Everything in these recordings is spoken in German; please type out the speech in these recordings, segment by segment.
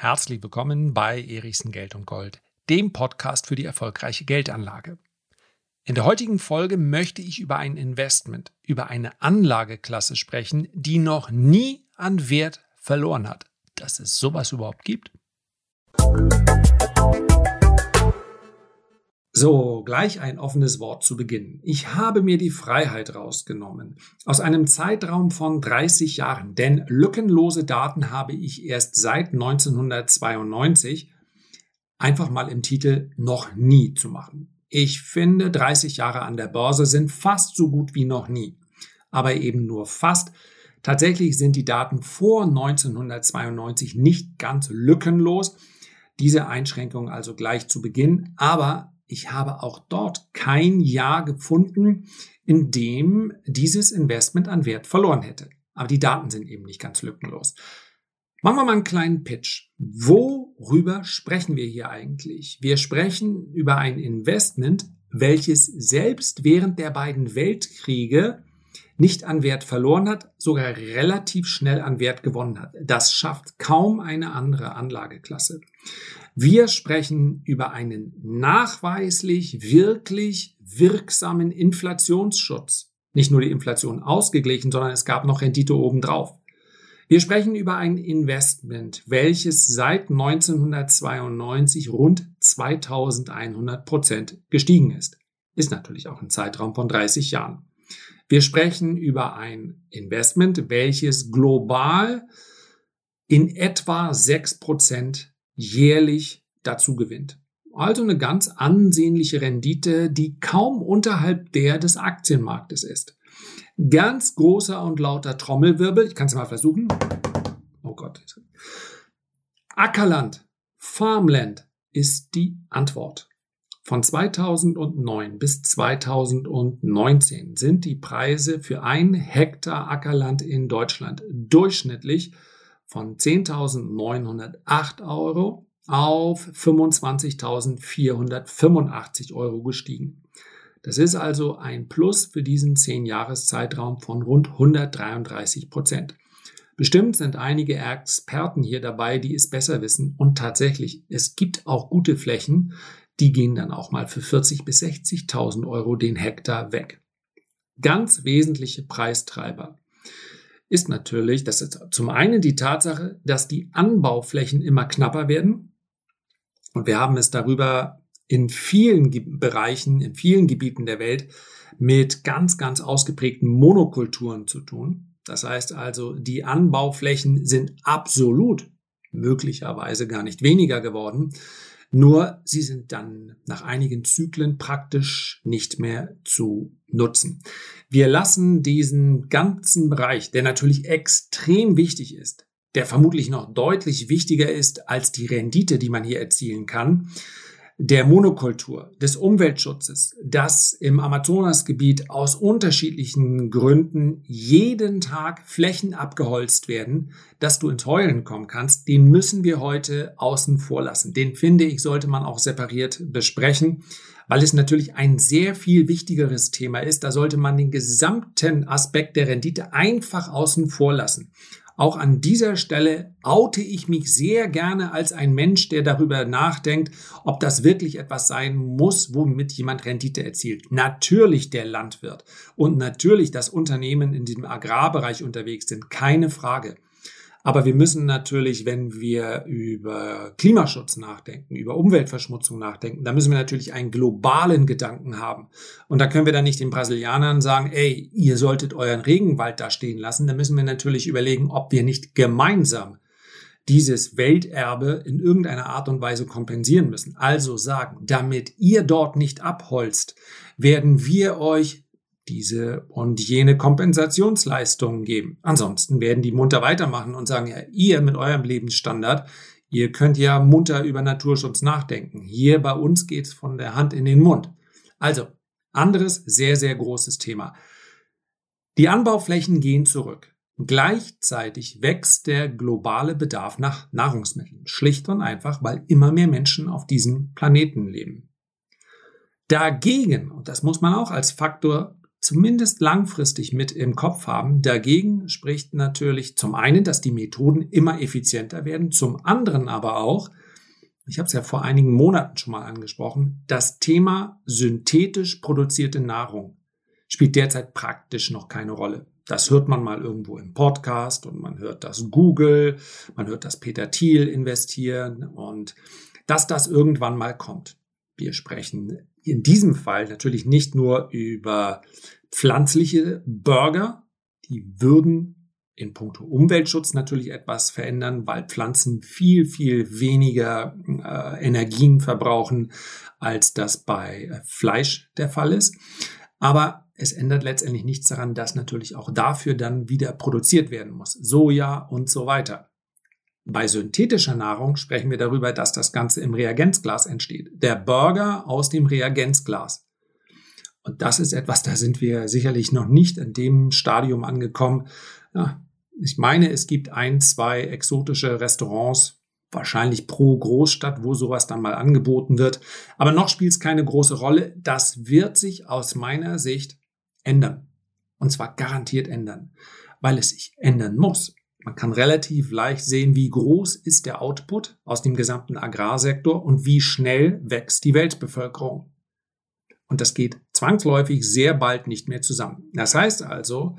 Herzlich willkommen bei Erichsen Geld und Gold, dem Podcast für die erfolgreiche Geldanlage. In der heutigen Folge möchte ich über ein Investment, über eine Anlageklasse sprechen, die noch nie an Wert verloren hat. Dass es sowas überhaupt gibt? So, gleich ein offenes Wort zu Beginn. Ich habe mir die Freiheit rausgenommen. Aus einem Zeitraum von 30 Jahren, denn lückenlose Daten habe ich erst seit 1992 einfach mal im Titel noch nie zu machen. Ich finde, 30 Jahre an der Börse sind fast so gut wie noch nie. Aber eben nur fast. Tatsächlich sind die Daten vor 1992 nicht ganz lückenlos. Diese Einschränkung also gleich zu Beginn. Aber ich habe auch dort kein Jahr gefunden, in dem dieses Investment an Wert verloren hätte. Aber die Daten sind eben nicht ganz lückenlos. Machen wir mal einen kleinen Pitch. Worüber sprechen wir hier eigentlich? Wir sprechen über ein Investment, welches selbst während der beiden Weltkriege nicht an Wert verloren hat, sogar relativ schnell an Wert gewonnen hat. Das schafft kaum eine andere Anlageklasse. Wir sprechen über einen nachweislich wirklich wirksamen Inflationsschutz. Nicht nur die Inflation ausgeglichen, sondern es gab noch Rendite obendrauf. Wir sprechen über ein Investment, welches seit 1992 rund 2100 Prozent gestiegen ist. Ist natürlich auch ein Zeitraum von 30 Jahren. Wir sprechen über ein Investment, welches global in etwa 6 Prozent jährlich dazu gewinnt. Also eine ganz ansehnliche Rendite, die kaum unterhalb der des Aktienmarktes ist. Ganz großer und lauter Trommelwirbel. Ich kann es mal versuchen. Oh Gott. Ackerland, Farmland ist die Antwort. Von 2009 bis 2019 sind die Preise für ein Hektar Ackerland in Deutschland durchschnittlich von 10.908 Euro auf 25.485 Euro gestiegen. Das ist also ein Plus für diesen 10-Jahres-Zeitraum von rund 133 Prozent. Bestimmt sind einige Experten hier dabei, die es besser wissen. Und tatsächlich, es gibt auch gute Flächen, die gehen dann auch mal für 40.000 bis 60.000 Euro den Hektar weg. Ganz wesentliche Preistreiber ist natürlich, dass zum einen die Tatsache, dass die Anbauflächen immer knapper werden. Und wir haben es darüber in vielen Bereichen, in vielen Gebieten der Welt mit ganz, ganz ausgeprägten Monokulturen zu tun. Das heißt also, die Anbauflächen sind absolut möglicherweise gar nicht weniger geworden. Nur sie sind dann nach einigen Zyklen praktisch nicht mehr zu nutzen. Wir lassen diesen ganzen Bereich, der natürlich extrem wichtig ist, der vermutlich noch deutlich wichtiger ist als die Rendite, die man hier erzielen kann, der Monokultur, des Umweltschutzes, dass im Amazonasgebiet aus unterschiedlichen Gründen jeden Tag Flächen abgeholzt werden, dass du ins Heulen kommen kannst, den müssen wir heute außen vor lassen. Den finde ich, sollte man auch separiert besprechen, weil es natürlich ein sehr viel wichtigeres Thema ist. Da sollte man den gesamten Aspekt der Rendite einfach außen vor lassen. Auch an dieser Stelle oute ich mich sehr gerne als ein Mensch, der darüber nachdenkt, ob das wirklich etwas sein muss, womit jemand Rendite erzielt. Natürlich der Landwirt und natürlich das Unternehmen in diesem Agrarbereich unterwegs sind, keine Frage. Aber wir müssen natürlich, wenn wir über Klimaschutz nachdenken, über Umweltverschmutzung nachdenken, da müssen wir natürlich einen globalen Gedanken haben. Und da können wir dann nicht den Brasilianern sagen, ey, ihr solltet euren Regenwald da stehen lassen. Da müssen wir natürlich überlegen, ob wir nicht gemeinsam dieses Welterbe in irgendeiner Art und Weise kompensieren müssen. Also sagen, damit ihr dort nicht abholzt, werden wir euch diese und jene Kompensationsleistungen geben. Ansonsten werden die munter weitermachen und sagen, ja, ihr mit eurem Lebensstandard, ihr könnt ja munter über Naturschutz nachdenken. Hier bei uns geht's von der Hand in den Mund. Also, anderes sehr, sehr großes Thema. Die Anbauflächen gehen zurück. Gleichzeitig wächst der globale Bedarf nach Nahrungsmitteln. Schlicht und einfach, weil immer mehr Menschen auf diesem Planeten leben. Dagegen, und das muss man auch als Faktor zumindest langfristig mit im Kopf haben. Dagegen spricht natürlich zum einen, dass die Methoden immer effizienter werden, zum anderen aber auch, ich habe es ja vor einigen Monaten schon mal angesprochen, das Thema synthetisch produzierte Nahrung spielt derzeit praktisch noch keine Rolle. Das hört man mal irgendwo im Podcast und man hört das Google, man hört das Peter Thiel investieren und dass das irgendwann mal kommt. Wir sprechen in diesem Fall natürlich nicht nur über pflanzliche Burger, die würden in puncto Umweltschutz natürlich etwas verändern, weil Pflanzen viel, viel weniger äh, Energien verbrauchen, als das bei äh, Fleisch der Fall ist. Aber es ändert letztendlich nichts daran, dass natürlich auch dafür dann wieder produziert werden muss. Soja und so weiter. Bei synthetischer Nahrung sprechen wir darüber, dass das Ganze im Reagenzglas entsteht. Der Burger aus dem Reagenzglas. Und das ist etwas, da sind wir sicherlich noch nicht in dem Stadium angekommen. Ja, ich meine, es gibt ein, zwei exotische Restaurants, wahrscheinlich pro Großstadt, wo sowas dann mal angeboten wird. Aber noch spielt es keine große Rolle. Das wird sich aus meiner Sicht ändern. Und zwar garantiert ändern, weil es sich ändern muss. Man kann relativ leicht sehen, wie groß ist der Output aus dem gesamten Agrarsektor und wie schnell wächst die Weltbevölkerung. Und das geht zwangsläufig sehr bald nicht mehr zusammen. Das heißt also,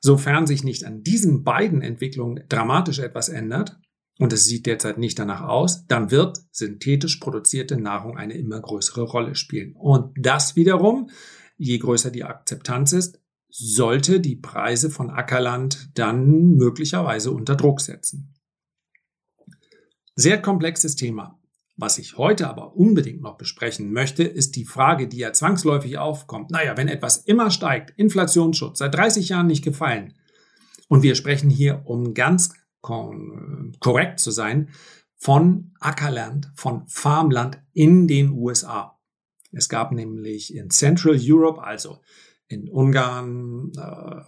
sofern sich nicht an diesen beiden Entwicklungen dramatisch etwas ändert, und es sieht derzeit nicht danach aus, dann wird synthetisch produzierte Nahrung eine immer größere Rolle spielen. Und das wiederum, je größer die Akzeptanz ist, sollte die Preise von Ackerland dann möglicherweise unter Druck setzen. Sehr komplexes Thema. Was ich heute aber unbedingt noch besprechen möchte, ist die Frage, die ja zwangsläufig aufkommt. Naja, wenn etwas immer steigt, Inflationsschutz, seit 30 Jahren nicht gefallen, und wir sprechen hier, um ganz korrekt zu sein, von Ackerland, von Farmland in den USA. Es gab nämlich in Central Europe, also in Ungarn, äh,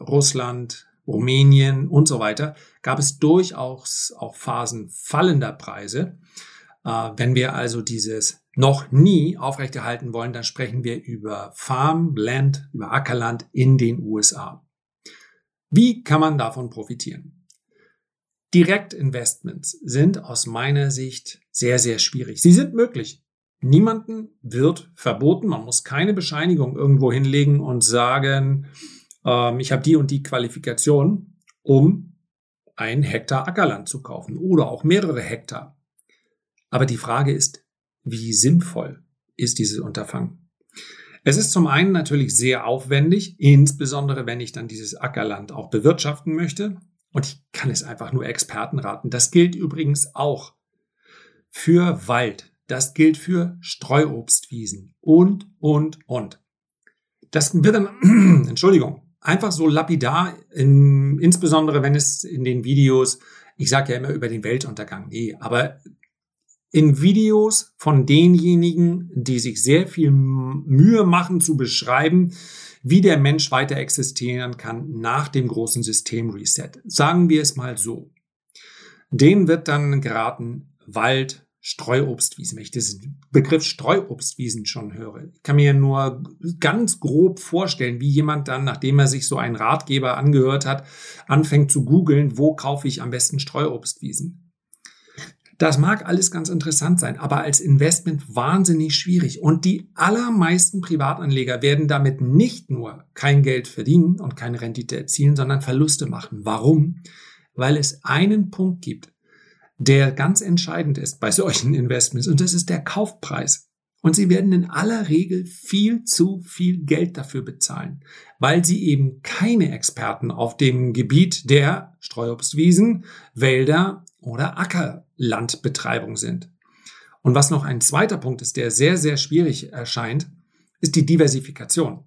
Russland, Rumänien und so weiter, gab es durchaus auch Phasen fallender Preise. Äh, wenn wir also dieses noch nie aufrechterhalten wollen, dann sprechen wir über Farmland, über Ackerland in den USA. Wie kann man davon profitieren? Direktinvestments sind aus meiner Sicht sehr, sehr schwierig. Sie sind möglich. Niemanden wird verboten. Man muss keine Bescheinigung irgendwo hinlegen und sagen, ähm, ich habe die und die Qualifikation, um ein Hektar Ackerland zu kaufen oder auch mehrere Hektar. Aber die Frage ist, wie sinnvoll ist dieses Unterfangen? Es ist zum einen natürlich sehr aufwendig, insbesondere wenn ich dann dieses Ackerland auch bewirtschaften möchte. Und ich kann es einfach nur Experten raten. Das gilt übrigens auch für Wald. Das gilt für Streuobstwiesen und, und, und. Das wird dann, Entschuldigung, einfach so lapidar, in, insbesondere wenn es in den Videos, ich sage ja immer über den Weltuntergang, nee, aber in Videos von denjenigen, die sich sehr viel Mühe machen zu beschreiben, wie der Mensch weiter existieren kann nach dem großen Systemreset. Sagen wir es mal so. Denen wird dann geraten, Wald, Streuobstwiesen, wenn ich diesen Begriff Streuobstwiesen schon höre. Ich kann mir nur ganz grob vorstellen, wie jemand dann, nachdem er sich so einen Ratgeber angehört hat, anfängt zu googeln, wo kaufe ich am besten Streuobstwiesen. Das mag alles ganz interessant sein, aber als Investment wahnsinnig schwierig. Und die allermeisten Privatanleger werden damit nicht nur kein Geld verdienen und keine Rendite erzielen, sondern Verluste machen. Warum? Weil es einen Punkt gibt, der ganz entscheidend ist bei solchen Investments und das ist der Kaufpreis. Und sie werden in aller Regel viel zu viel Geld dafür bezahlen, weil sie eben keine Experten auf dem Gebiet der Streuobstwiesen, Wälder oder Ackerlandbetreibung sind. Und was noch ein zweiter Punkt ist, der sehr, sehr schwierig erscheint, ist die Diversifikation.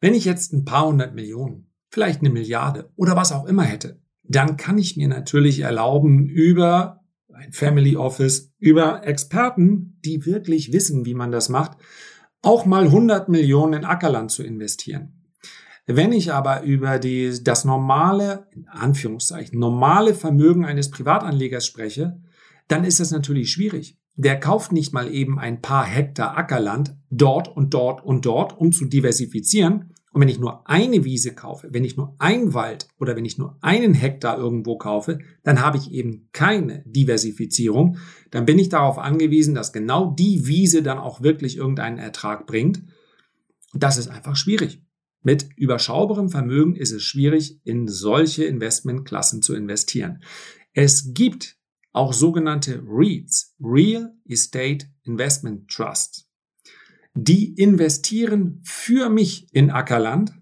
Wenn ich jetzt ein paar hundert Millionen, vielleicht eine Milliarde oder was auch immer hätte, dann kann ich mir natürlich erlauben, über ein Family Office, über Experten, die wirklich wissen, wie man das macht, auch mal 100 Millionen in Ackerland zu investieren. Wenn ich aber über die, das normale, in Anführungszeichen, normale Vermögen eines Privatanlegers spreche, dann ist das natürlich schwierig. Der kauft nicht mal eben ein paar Hektar Ackerland dort und dort und dort, um zu diversifizieren, Und wenn ich nur eine Wiese kaufe, wenn ich nur einen Wald oder wenn ich nur einen Hektar irgendwo kaufe, dann habe ich eben keine Diversifizierung. Dann bin ich darauf angewiesen, dass genau die Wiese dann auch wirklich irgendeinen Ertrag bringt. Das ist einfach schwierig. Mit überschaubarem Vermögen ist es schwierig, in solche Investmentklassen zu investieren. Es gibt auch sogenannte REITs, Real Estate Investment Trusts die investieren für mich in Ackerland.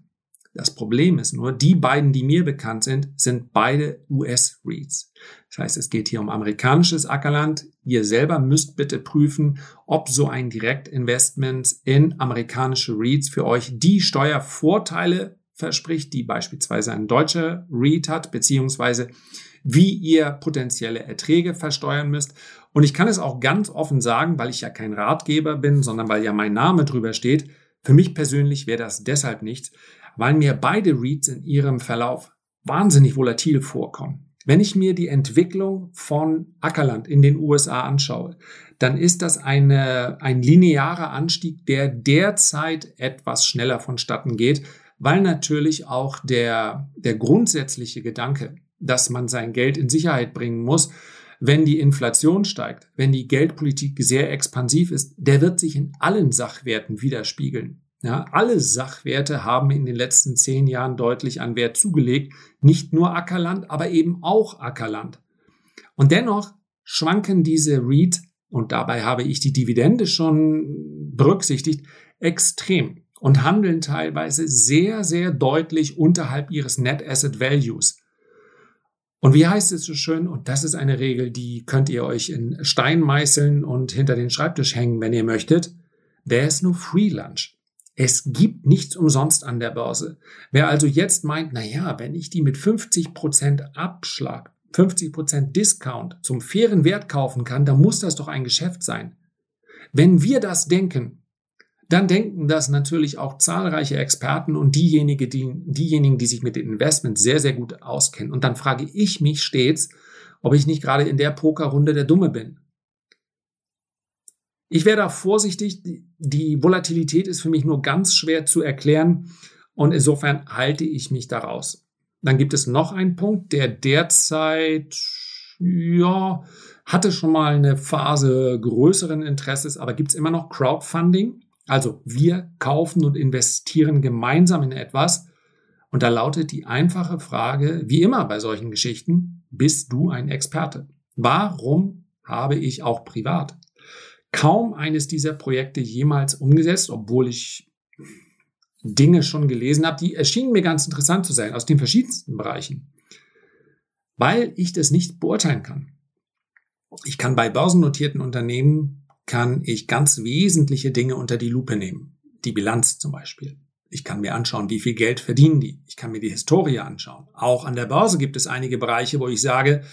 Das Problem ist nur, die beiden, die mir bekannt sind, sind beide US-REITs. Das heißt, es geht hier um amerikanisches Ackerland. Ihr selber müsst bitte prüfen, ob so ein Direktinvestment in amerikanische REITs für euch die Steuervorteile verspricht, die beispielsweise ein deutscher REIT hat, beziehungsweise wie ihr potenzielle Erträge versteuern müsst. Und ich kann es auch ganz offen sagen, weil ich ja kein Ratgeber bin, sondern weil ja mein Name drüber steht. Für mich persönlich wäre das deshalb nichts, weil mir beide REITs in ihrem Verlauf wahnsinnig volatil vorkommen. Wenn ich mir die Entwicklung von Ackerland in den USA anschaue, dann ist das eine, ein linearer Anstieg, der derzeit etwas schneller vonstatten geht, weil natürlich auch der, der grundsätzliche Gedanke, dass man sein Geld in Sicherheit bringen muss, wenn die Inflation steigt, wenn die Geldpolitik sehr expansiv ist, der wird sich in allen Sachwerten widerspiegeln. Ja, alle Sachwerte haben in den letzten zehn Jahren deutlich an Wert zugelegt, nicht nur Ackerland, aber eben auch Ackerland. Und dennoch schwanken diese REIT, und dabei habe ich die Dividende schon berücksichtigt, extrem und handeln teilweise sehr, sehr deutlich unterhalb ihres Net Asset Values. Und wie heißt es so schön? Und das ist eine Regel, die könnt ihr euch in Stein meißeln und hinter den Schreibtisch hängen, wenn ihr möchtet. There is no free lunch. Es gibt nichts umsonst an der Börse. Wer also jetzt meint, na ja, wenn ich die mit 50% Abschlag, 50% Discount zum fairen Wert kaufen kann, dann muss das doch ein Geschäft sein. Wenn wir das denken, dann denken das natürlich auch zahlreiche Experten und diejenigen, die, diejenigen, die sich mit den Investments sehr, sehr gut auskennen. Und dann frage ich mich stets, ob ich nicht gerade in der Pokerrunde der Dumme bin. Ich wäre da vorsichtig. Die Volatilität ist für mich nur ganz schwer zu erklären und insofern halte ich mich daraus. Dann gibt es noch einen Punkt, der derzeit, ja, hatte schon mal eine Phase größeren Interesses, aber gibt es immer noch Crowdfunding. Also wir kaufen und investieren gemeinsam in etwas. Und da lautet die einfache Frage, wie immer bei solchen Geschichten, bist du ein Experte? Warum habe ich auch privat kaum eines dieser Projekte jemals umgesetzt, obwohl ich Dinge schon gelesen habe, die erschienen mir ganz interessant zu sein, aus den verschiedensten Bereichen, weil ich das nicht beurteilen kann. Ich kann bei börsennotierten Unternehmen kann ich ganz wesentliche Dinge unter die Lupe nehmen. Die Bilanz zum Beispiel. Ich kann mir anschauen, wie viel Geld verdienen die. Ich kann mir die Historie anschauen. Auch an der Börse gibt es einige Bereiche, wo ich sage,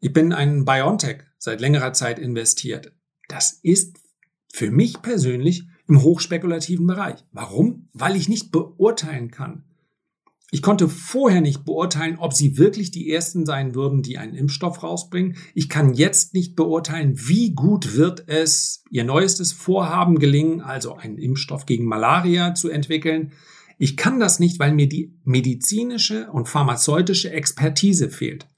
ich bin ein Biontech seit längerer Zeit investiert. Das ist für mich persönlich im hochspekulativen Bereich. Warum? Weil ich nicht beurteilen kann, ich konnte vorher nicht beurteilen, ob sie wirklich die ersten sein würden, die einen Impfstoff rausbringen. Ich kann jetzt nicht beurteilen, wie gut wird es ihr neuestes Vorhaben gelingen, also einen Impfstoff gegen Malaria zu entwickeln. Ich kann das nicht, weil mir die medizinische und pharmazeutische Expertise fehlt.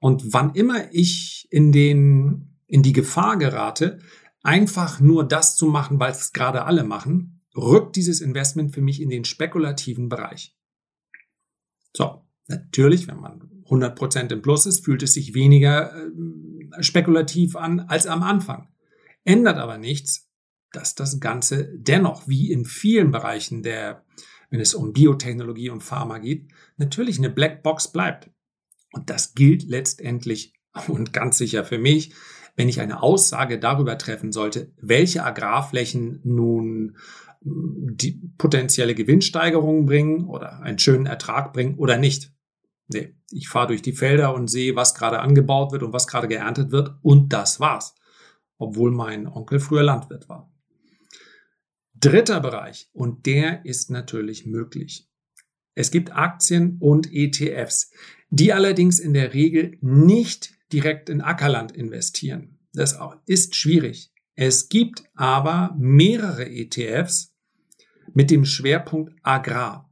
Und wann immer ich in den, in die Gefahr gerate, einfach nur das zu machen, weil es gerade alle machen, rückt dieses Investment für mich in den spekulativen Bereich. So, natürlich, wenn man 100% im Plus ist, fühlt es sich weniger äh, spekulativ an als am Anfang. Ändert aber nichts, dass das Ganze dennoch, wie in vielen Bereichen der, wenn es um Biotechnologie und Pharma geht, natürlich eine Blackbox bleibt. Und das gilt letztendlich und ganz sicher für mich, wenn ich eine Aussage darüber treffen sollte, welche Agrarflächen nun die potenzielle Gewinnsteigerungen bringen oder einen schönen Ertrag bringen oder nicht. Nee, ich fahre durch die Felder und sehe, was gerade angebaut wird und was gerade geerntet wird und das war's. Obwohl mein Onkel früher Landwirt war. Dritter Bereich und der ist natürlich möglich. Es gibt Aktien und ETFs, die allerdings in der Regel nicht direkt in Ackerland investieren. Das ist schwierig. Es gibt aber mehrere ETFs, mit dem Schwerpunkt Agrar.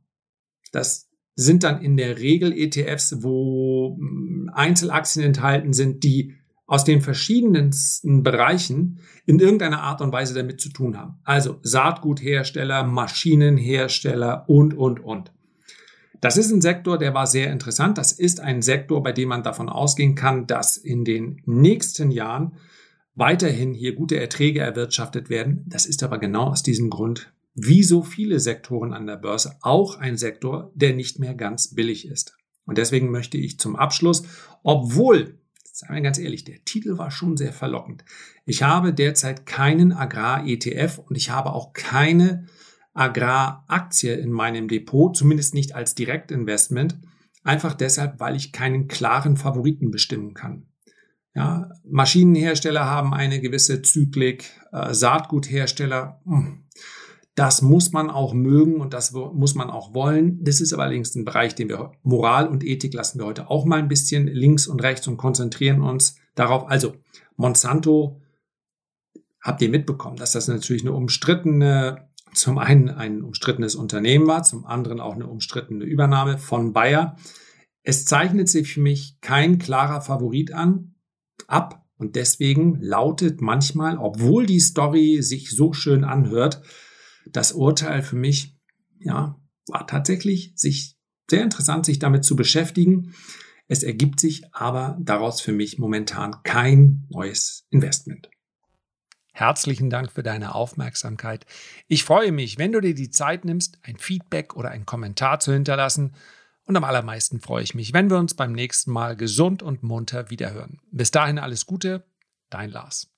Das sind dann in der Regel ETFs, wo hm, Einzelaktien enthalten sind, die aus den verschiedensten Bereichen in irgendeiner Art und Weise damit zu tun haben. Also Saatguthersteller, Maschinenhersteller und, und, und. Das ist ein Sektor, der war sehr interessant. Das ist ein Sektor, bei dem man davon ausgehen kann, dass in den nächsten Jahren weiterhin hier gute Erträge erwirtschaftet werden. Das ist aber genau aus diesem Grund, wie so viele Sektoren an der Börse, auch ein Sektor, der nicht mehr ganz billig ist. Und deswegen möchte ich zum Abschluss, obwohl Seien wir ganz ehrlich, der Titel war schon sehr verlockend. Ich habe derzeit keinen Agrar-ETF und ich habe auch keine Agraraktie in meinem Depot, zumindest nicht als Direktinvestment, einfach deshalb, weil ich keinen klaren Favoriten bestimmen kann. Ja, Maschinenhersteller haben eine gewisse Zyklik, äh, Saatguthersteller, mh, hm, das muss man auch mögen und das muss man auch wollen. Das ist allerdings ein Bereich, den wir Moral und Ethik lassen wir heute auch mal ein bisschen links und rechts und konzentrieren uns darauf. Also Monsanto habt ihr mitbekommen, dass das natürlich eine umstrittene, zum einen ein umstrittenes Unternehmen war, zum anderen auch eine umstrittene Übernahme von Bayer. Es zeichnet sich für mich kein klarer Favorit an, ab und deswegen lautet manchmal, obwohl die Story sich so schön anhört, das Urteil für mich, ja, war tatsächlich sich sehr interessant, sich damit zu beschäftigen. Es ergibt sich aber daraus für mich momentan kein neues Investment. Herzlichen Dank für deine Aufmerksamkeit. Ich freue mich, wenn du dir die Zeit nimmst, ein Feedback oder einen Kommentar zu hinterlassen. Und am allermeisten freue ich mich, wenn wir uns beim nächsten Mal gesund und munter wiederhören. Bis dahin alles Gute, dein Lars.